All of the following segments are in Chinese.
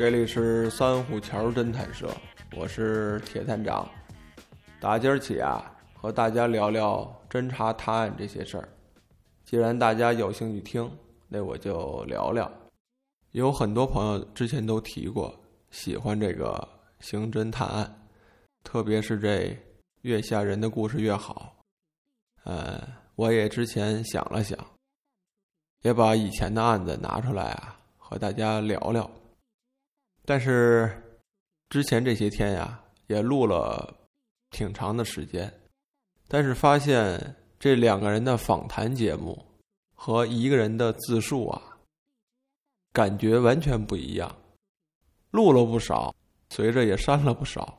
这里是三虎桥侦探社，我是铁探长。打今儿起啊，和大家聊聊侦查探案这些事儿。既然大家有兴趣听，那我就聊聊。有很多朋友之前都提过，喜欢这个刑侦探案，特别是这越吓人的故事越好。呃，我也之前想了想，也把以前的案子拿出来啊，和大家聊聊。但是，之前这些天呀，也录了挺长的时间，但是发现这两个人的访谈节目和一个人的自述啊，感觉完全不一样。录了不少，随着也删了不少。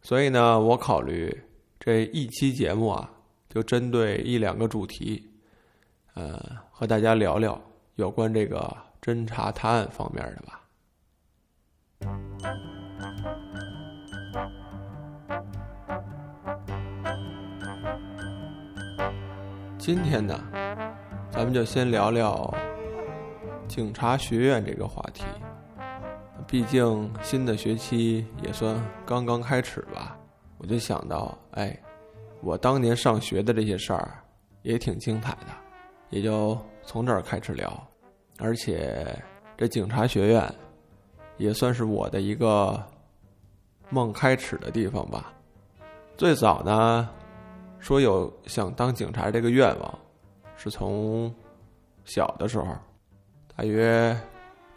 所以呢，我考虑这一期节目啊，就针对一两个主题，呃，和大家聊聊有关这个侦查探案方面的吧。今天呢，咱们就先聊聊警察学院这个话题。毕竟新的学期也算刚刚开始吧，我就想到，哎，我当年上学的这些事儿也挺精彩的，也就从这儿开始聊。而且这警察学院。也算是我的一个梦开始的地方吧。最早呢，说有想当警察这个愿望，是从小的时候，大约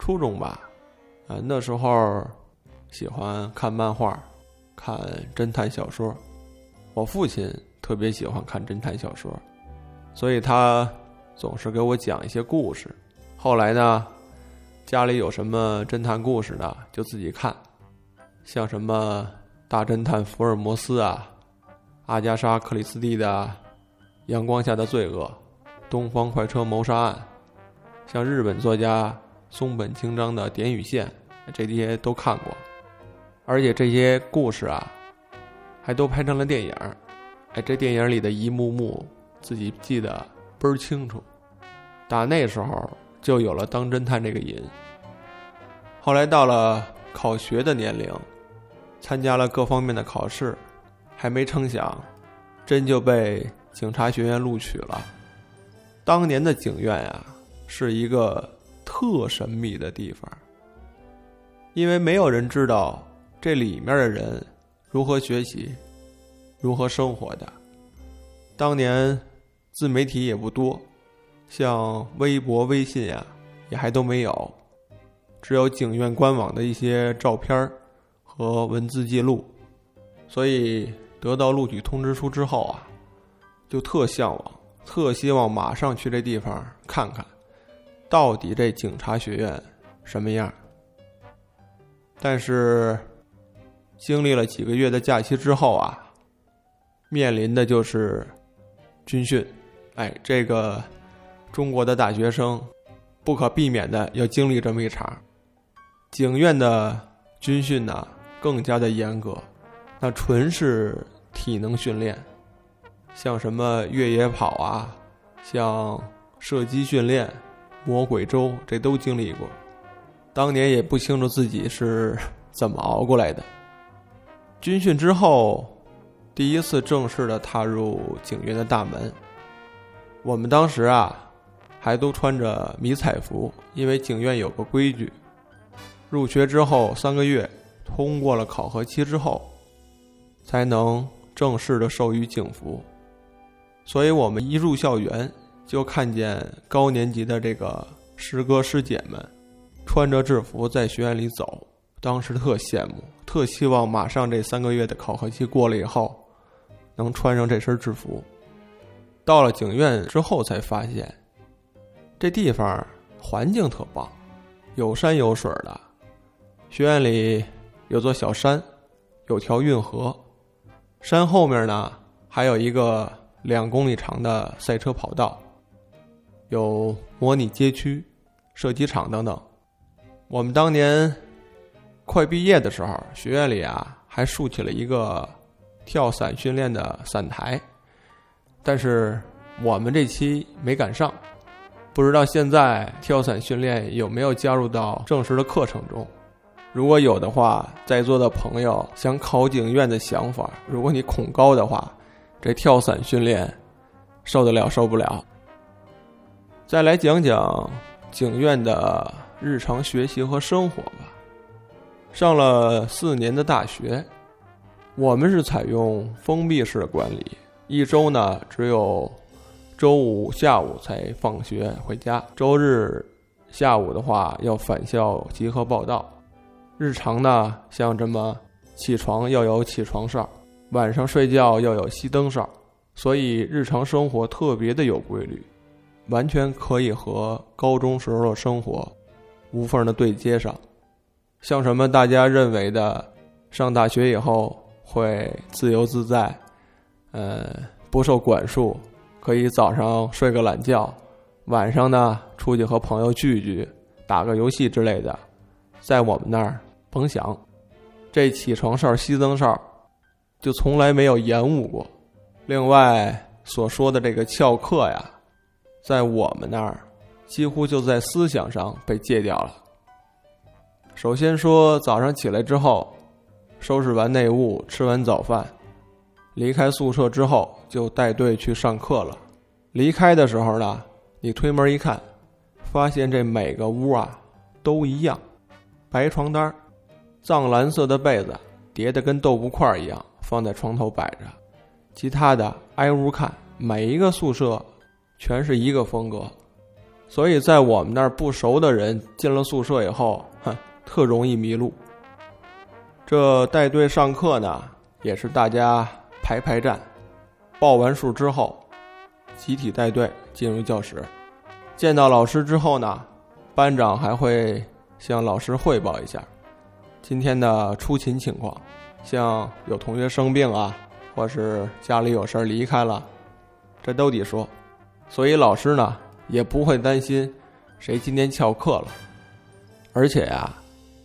初中吧。啊，那时候喜欢看漫画，看侦探小说。我父亲特别喜欢看侦探小说，所以他总是给我讲一些故事。后来呢？家里有什么侦探故事的，就自己看，像什么大侦探福尔摩斯啊，阿加莎·克里斯蒂的《阳光下的罪恶》，《东方快车谋杀案》，像日本作家松本清张的《点与线》，这些都看过，而且这些故事啊，还都拍成了电影哎，这电影里的一幕幕，自己记得倍儿清楚。打那时候。就有了当侦探这个瘾。后来到了考学的年龄，参加了各方面的考试，还没成想，真就被警察学院录取了。当年的警院呀，是一个特神秘的地方，因为没有人知道这里面的人如何学习、如何生活的。当年自媒体也不多。像微博、微信呀，也还都没有，只有警院官网的一些照片和文字记录。所以得到录取通知书之后啊，就特向往，特希望马上去这地方看看，到底这警察学院什么样。但是经历了几个月的假期之后啊，面临的就是军训。哎，这个。中国的大学生不可避免的要经历这么一场警院的军训呢，更加的严格，那纯是体能训练，像什么越野跑啊，像射击训练、魔鬼周，这都经历过。当年也不清楚自己是怎么熬过来的。军训之后，第一次正式的踏入警院的大门，我们当时啊。还都穿着迷彩服，因为警院有个规矩，入学之后三个月，通过了考核期之后，才能正式的授予警服。所以我们一入校园，就看见高年级的这个师哥师姐们，穿着制服在学院里走，当时特羡慕，特希望马上这三个月的考核期过了以后，能穿上这身制服。到了警院之后，才发现。这地方环境特棒，有山有水的。学院里有座小山，有条运河，山后面呢还有一个两公里长的赛车跑道，有模拟街区、射击场等等。我们当年快毕业的时候，学院里啊还竖起了一个跳伞训练的伞台，但是我们这期没赶上。不知道现在跳伞训练有没有加入到正式的课程中？如果有的话，在座的朋友想考警院的想法，如果你恐高的话，这跳伞训练受得了受不了？再来讲讲警院的日常学习和生活吧。上了四年的大学，我们是采用封闭式的管理，一周呢只有。周五下午才放学回家，周日下午的话要返校集合报到。日常呢，像这么起床要有起床哨，晚上睡觉要有熄灯哨，所以日常生活特别的有规律，完全可以和高中时候的生活无缝的对接上。像什么大家认为的，上大学以后会自由自在，呃，不受管束。可以早上睡个懒觉，晚上呢出去和朋友聚聚，打个游戏之类的，在我们那儿甭想，这起床哨、熄灯哨就从来没有延误过。另外所说的这个翘课呀，在我们那儿几乎就在思想上被戒掉了。首先说早上起来之后，收拾完内务，吃完早饭。离开宿舍之后，就带队去上课了。离开的时候呢，你推门一看，发现这每个屋啊都一样，白床单藏蓝色的被子叠得跟豆腐块一样放在床头摆着。其他的挨屋看，每一个宿舍全是一个风格，所以在我们那儿不熟的人进了宿舍以后，哼，特容易迷路。这带队上课呢，也是大家。排排站，报完数之后，集体带队进入教室。见到老师之后呢，班长还会向老师汇报一下今天的出勤情况，像有同学生病啊，或是家里有事儿离开了，这都得说。所以老师呢也不会担心谁今天翘课了。而且呀，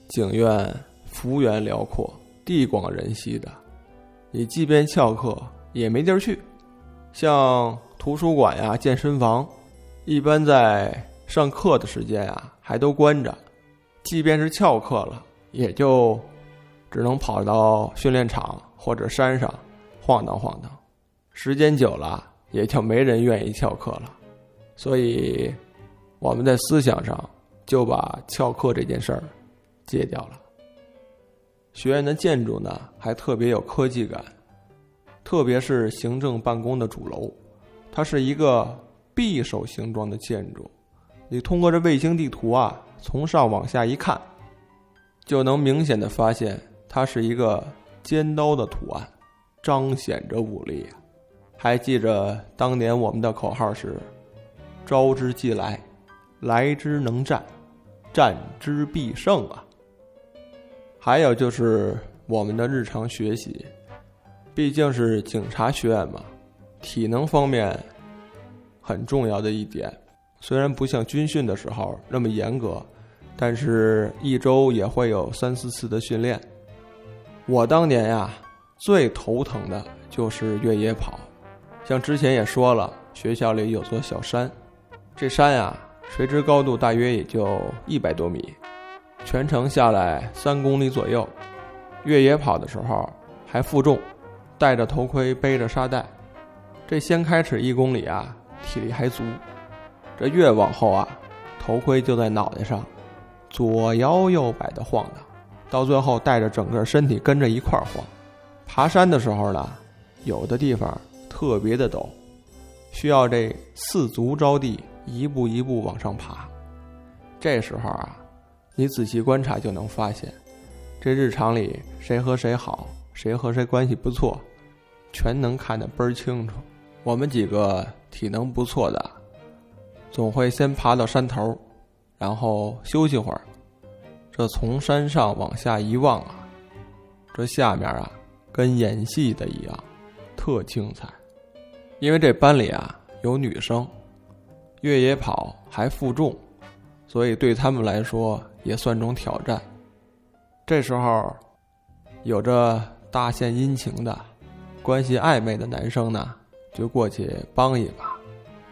警院幅员辽阔，地广人稀的。你即便翘课也没地儿去，像图书馆呀、健身房，一般在上课的时间啊还都关着。即便是翘课了，也就只能跑到训练场或者山上晃荡晃荡。时间久了，也就没人愿意翘课了。所以我们在思想上就把翘课这件事儿戒掉了。学院的建筑呢，还特别有科技感，特别是行政办公的主楼，它是一个匕首形状的建筑。你通过这卫星地图啊，从上往下一看，就能明显的发现它是一个尖刀的图案，彰显着武力。还记着当年我们的口号是“招之即来，来之能战，战之必胜”啊。还有就是我们的日常学习，毕竟是警察学院嘛，体能方面很重要的一点。虽然不像军训的时候那么严格，但是一周也会有三四次的训练。我当年呀，最头疼的就是越野跑。像之前也说了，学校里有座小山，这山呀，垂直高度大约也就一百多米。全程下来三公里左右，越野跑的时候还负重，戴着头盔背着沙袋，这先开始一公里啊，体力还足，这越往后啊，头盔就在脑袋上，左摇右摆的晃荡，到最后带着整个身体跟着一块儿晃。爬山的时候呢，有的地方特别的陡，需要这四足着地，一步一步往上爬，这时候啊。你仔细观察就能发现，这日常里谁和谁好，谁和谁关系不错，全能看得倍儿清楚。我们几个体能不错的，总会先爬到山头，然后休息会儿。这从山上往下一望啊，这下面啊，跟演戏的一样，特精彩。因为这班里啊有女生，越野跑还负重，所以对他们来说也算种挑战。这时候，有着大献殷勤的、关系暧昧的男生呢，就过去帮一把。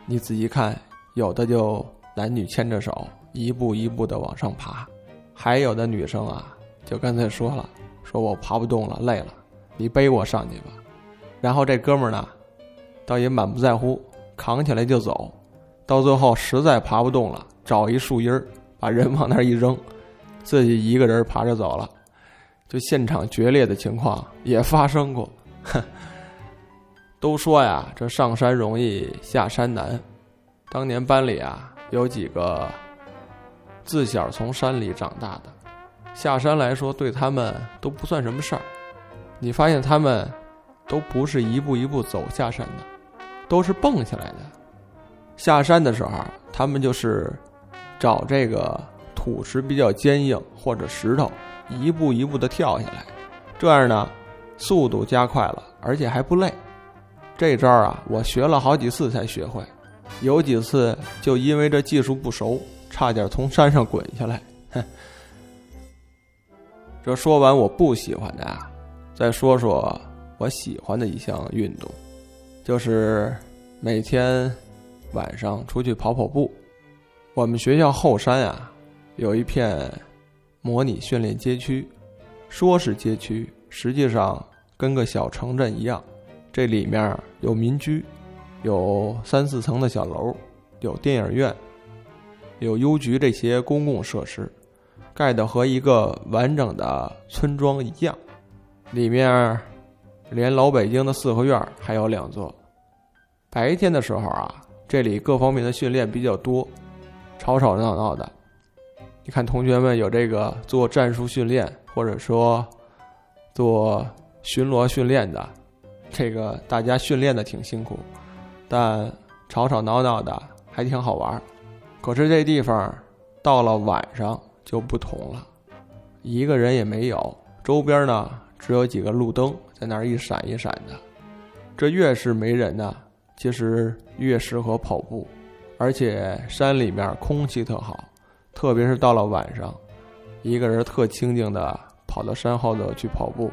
你仔细看，有的就男女牵着手，一步一步的往上爬；还有的女生啊，就干脆说了：“说我爬不动了，累了，你背我上去吧。”然后这哥们儿呢？倒也满不在乎，扛起来就走，到最后实在爬不动了，找一树荫，把人往那儿一扔，自己一个人爬着走了。就现场决裂的情况也发生过。哼，都说呀，这上山容易下山难。当年班里啊，有几个自小从山里长大的，下山来说对他们都不算什么事儿。你发现他们都不是一步一步走下山的。都是蹦下来的，下山的时候，他们就是找这个土石比较坚硬或者石头，一步一步的跳下来，这样呢，速度加快了，而且还不累。这招啊，我学了好几次才学会，有几次就因为这技术不熟，差点从山上滚下来。哼，这说完我不喜欢的啊，再说说我喜欢的一项运动。就是每天晚上出去跑跑步。我们学校后山啊，有一片模拟训练街区，说是街区，实际上跟个小城镇一样。这里面有民居，有三四层的小楼，有电影院，有邮局这些公共设施，盖的和一个完整的村庄一样。里面连老北京的四合院还有两座。白天的时候啊，这里各方面的训练比较多，吵吵闹闹的。你看，同学们有这个做战术训练，或者说做巡逻训练的，这个大家训练的挺辛苦，但吵吵闹闹的还挺好玩。可是这地方到了晚上就不同了，一个人也没有，周边呢只有几个路灯在那儿一闪一闪的。这越是没人呢。其实越适合跑步，而且山里面空气特好，特别是到了晚上，一个人特清静的跑到山后头去跑步，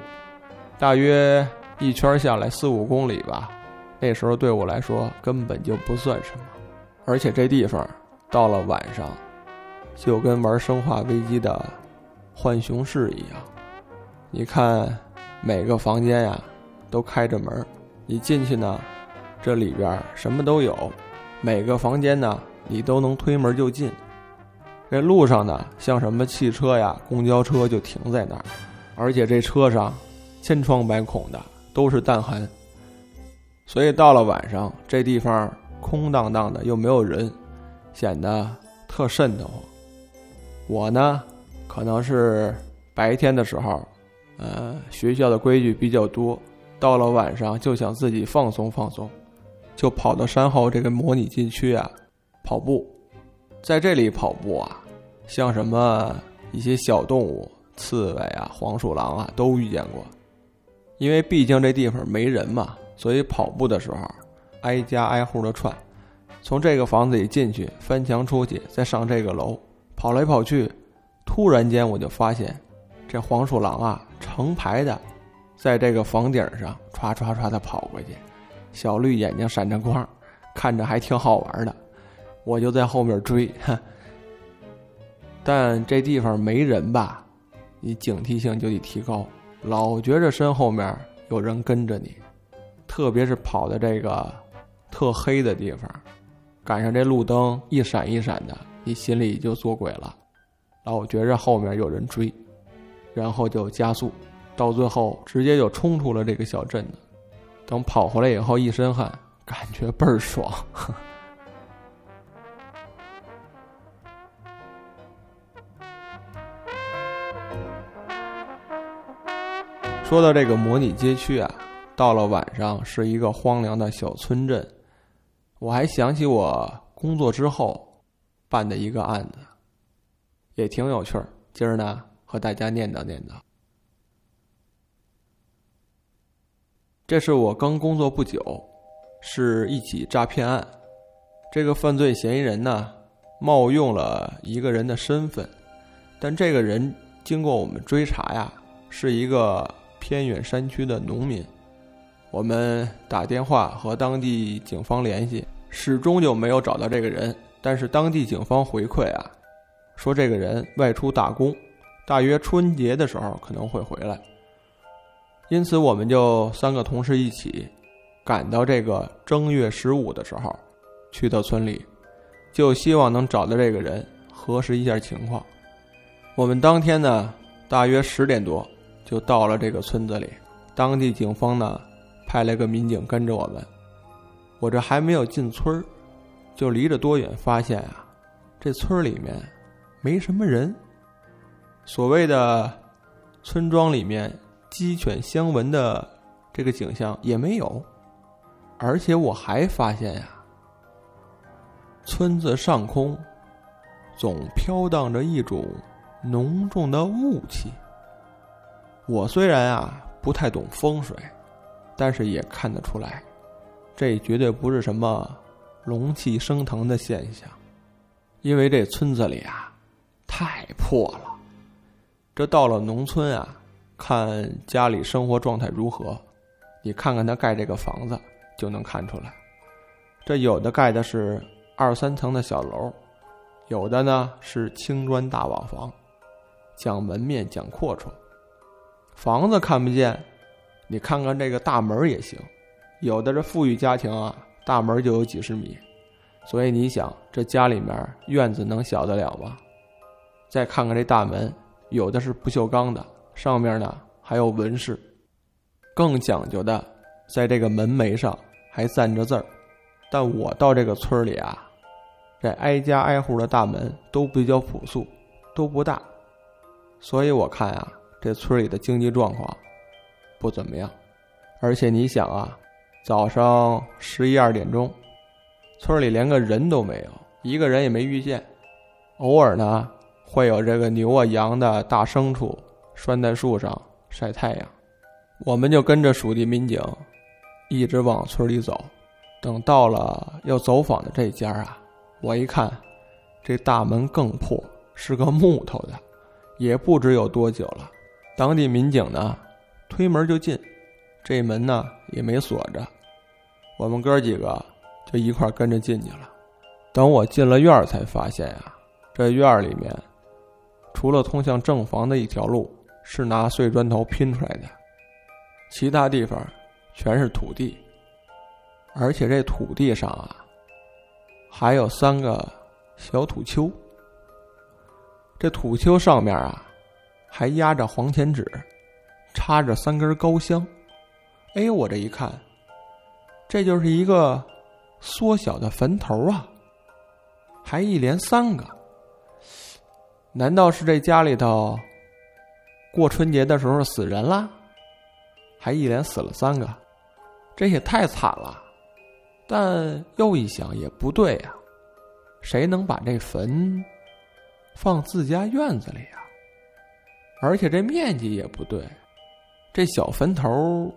大约一圈下来四五公里吧。那时候对我来说根本就不算什么，而且这地方到了晚上，就跟玩《生化危机》的浣熊市一样。你看每个房间呀都开着门，你进去呢。这里边什么都有，每个房间呢，你都能推门就进。这路上呢，像什么汽车呀、公交车就停在那儿，而且这车上千疮百孔的，都是弹痕。所以到了晚上，这地方空荡荡的，又没有人，显得特瘆得慌。我呢，可能是白天的时候，呃，学校的规矩比较多，到了晚上就想自己放松放松。就跑到山后这个模拟禁区啊，跑步，在这里跑步啊，像什么一些小动物，刺猬啊、黄鼠狼啊，都遇见过。因为毕竟这地方没人嘛，所以跑步的时候，挨家挨户的串，从这个房子里进去，翻墙出去，再上这个楼，跑来跑去，突然间我就发现，这黄鼠狼啊，成排的，在这个房顶上唰唰唰的跑过去。小绿眼睛闪着光，看着还挺好玩的，我就在后面追。但这地方没人吧，你警惕性就得提高，老觉着身后面有人跟着你，特别是跑的这个特黑的地方，赶上这路灯一闪一闪的，你心里就做鬼了，老觉着后面有人追，然后就加速，到最后直接就冲出了这个小镇子。等跑回来以后，一身汗，感觉倍儿爽。说到这个模拟街区啊，到了晚上是一个荒凉的小村镇。我还想起我工作之后办的一个案子，也挺有趣儿。今儿呢，和大家念叨念叨。这是我刚工作不久，是一起诈骗案。这个犯罪嫌疑人呢，冒用了一个人的身份，但这个人经过我们追查呀，是一个偏远山区的农民。我们打电话和当地警方联系，始终就没有找到这个人。但是当地警方回馈啊，说这个人外出打工，大约春节的时候可能会回来。因此，我们就三个同事一起赶到这个正月十五的时候。去到村里，就希望能找到这个人，核实一下情况。我们当天呢，大约十点多就到了这个村子里。当地警方呢，派来个民警跟着我们。我这还没有进村儿，就离着多远发现啊，这村里面没什么人。所谓的村庄里面鸡犬相闻的这个景象也没有，而且我还发现呀。村子上空总飘荡着一种浓重的雾气。我虽然啊不太懂风水，但是也看得出来，这绝对不是什么龙气升腾的现象，因为这村子里啊太破了。这到了农村啊，看家里生活状态如何，你看看他盖这个房子就能看出来。这有的盖的是。二三层的小楼，有的呢是青砖大瓦房，讲门面讲阔绰。房子看不见，你看看这个大门也行。有的是富裕家庭啊，大门就有几十米，所以你想这家里面院子能小得了吗？再看看这大门，有的是不锈钢的，上面呢还有纹饰。更讲究的，在这个门楣上还赞着字儿。但我到这个村里啊。这挨家挨户的大门都比较朴素，都不大，所以我看啊，这村里的经济状况不怎么样。而且你想啊，早上十一二点钟，村里连个人都没有，一个人也没遇见。偶尔呢，会有这个牛啊、羊的大牲畜拴在树上晒太阳。我们就跟着属地民警一直往村里走，等到了要走访的这家啊。我一看，这大门更破，是个木头的，也不知有多久了。当地民警呢，推门就进，这门呢也没锁着。我们哥几个就一块跟着进去了。等我进了院儿，才发现呀，这院儿里面除了通向正房的一条路是拿碎砖头拼出来的，其他地方全是土地，而且这土地上啊。还有三个小土丘，这土丘上面啊，还压着黄钱纸，插着三根高香。哎，我这一看，这就是一个缩小的坟头啊，还一连三个。难道是这家里头过春节的时候死人了？还一连死了三个，这也太惨了。但又一想也不对呀，谁能把这坟放自家院子里呀？而且这面积也不对，这小坟头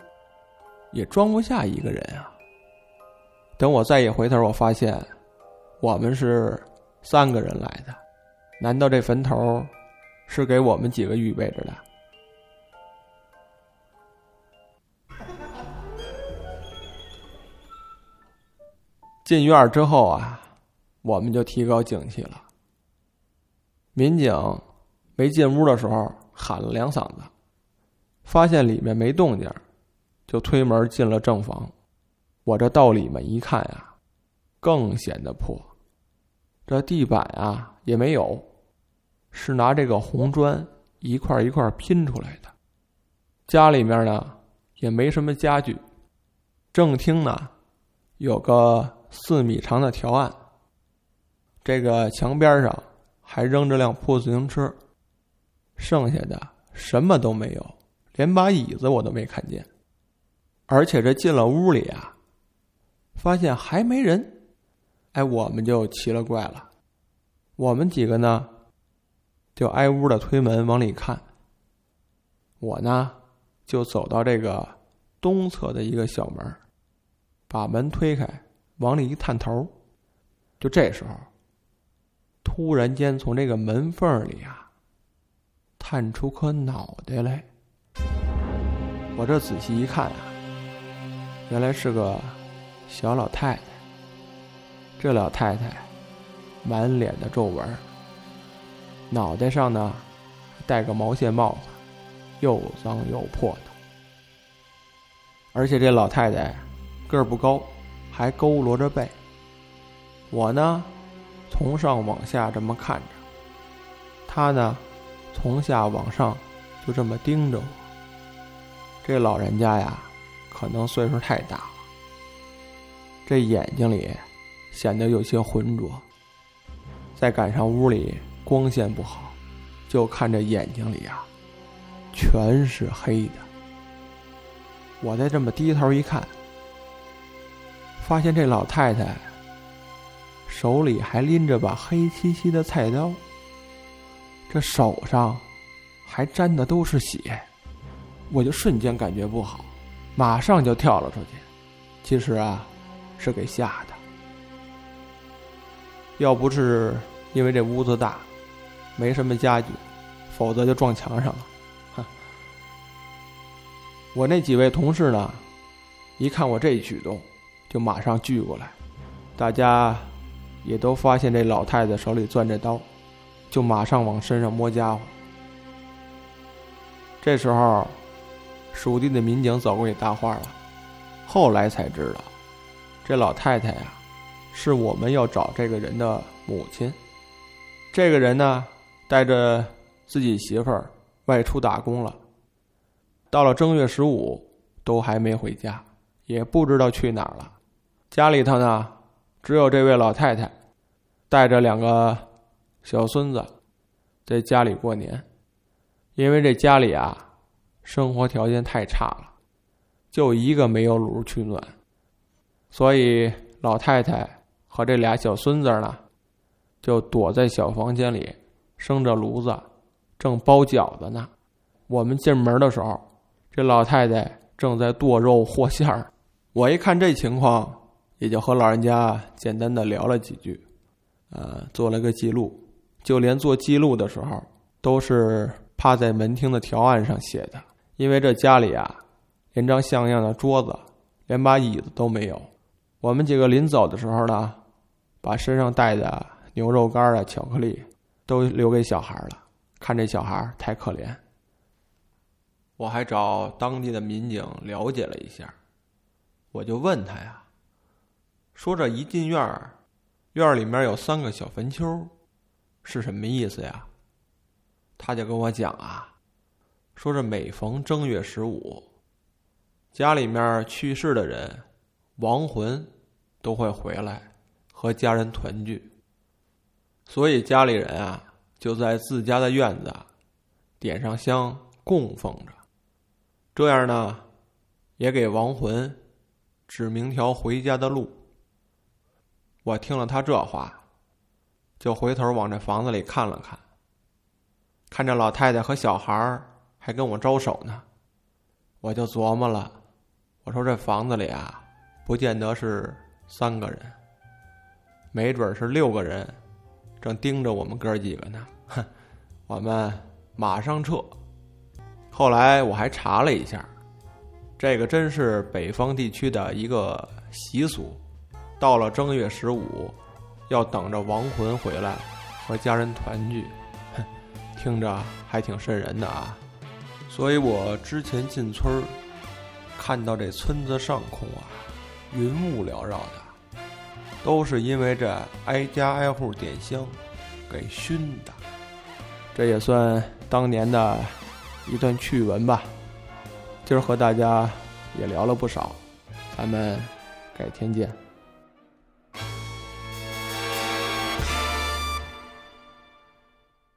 也装不下一个人啊。等我再一回头，我发现我们是三个人来的，难道这坟头是给我们几个预备着的？进院之后啊，我们就提高警惕了。民警没进屋的时候喊了两嗓子，发现里面没动静，就推门进了正房。我这到里面一看呀，更显得破。这地板啊也没有，是拿这个红砖一块一块拼出来的。家里面呢也没什么家具，正厅呢有个。四米长的条案，这个墙边上还扔着辆破自行车，剩下的什么都没有，连把椅子我都没看见。而且这进了屋里啊，发现还没人，哎，我们就奇了怪了。我们几个呢，就挨屋的推门往里看。我呢，就走到这个东侧的一个小门，把门推开，往里一探头，就这时候，突然间从这个门缝里啊，探出颗脑袋来。我这仔细一看啊，原来是个小老太太。这老太太满脸的皱纹，脑袋上呢戴个毛线帽子，又脏又破的。而且这老太太个儿不高，还佝偻着背。我呢从上往下这么看着，他呢从下往上就这么盯着我。这老人家呀，可能岁数太大了，这眼睛里。显得有些浑浊，再赶上屋里光线不好，就看这眼睛里啊，全是黑的。我再这么低头一看，发现这老太太手里还拎着把黑漆漆的菜刀，这手上还沾的都是血，我就瞬间感觉不好，马上就跳了出去。其实啊，是给吓的。要不是因为这屋子大，没什么家具，否则就撞墙上了。我那几位同事呢，一看我这一举动，就马上聚过来，大家也都发现这老太太手里攥着刀，就马上往身上摸家伙。这时候，属地的民警走过去搭话了，后来才知道，这老太太呀。是我们要找这个人的母亲。这个人呢，带着自己媳妇儿外出打工了。到了正月十五，都还没回家，也不知道去哪儿了。家里头呢，只有这位老太太带着两个小孙子在家里过年。因为这家里啊，生活条件太差了，就一个煤油炉取暖，所以老太太。和这俩小孙子呢，就躲在小房间里，生着炉子，正包饺子呢。我们进门的时候，这老太太正在剁肉和馅儿。我一看这情况，也就和老人家简单的聊了几句，呃，做了个记录。就连做记录的时候，都是趴在门厅的条案上写的，因为这家里啊，连张像样的桌子，连把椅子都没有。我们几个临走的时候呢。把身上带的牛肉干啊、巧克力都留给小孩了，看这小孩太可怜。我还找当地的民警了解了一下，我就问他呀，说这一进院儿，院里面有三个小坟丘，是什么意思呀？他就跟我讲啊，说这每逢正月十五，家里面去世的人亡魂都会回来。和家人团聚，所以家里人啊就在自家的院子点上香供奉着，这样呢也给亡魂指明条回家的路。我听了他这话，就回头往这房子里看了看，看着老太太和小孩还跟我招手呢，我就琢磨了，我说这房子里啊，不见得是三个人。没准是六个人，正盯着我们哥几个呢。哼，我们马上撤。后来我还查了一下，这个真是北方地区的一个习俗。到了正月十五，要等着亡魂回来和家人团聚。哼，听着还挺瘆人的啊。所以我之前进村儿，看到这村子上空啊，云雾缭绕的。都是因为这挨家挨户点香，给熏的。这也算当年的一段趣闻吧。今儿和大家也聊了不少，咱们改天见。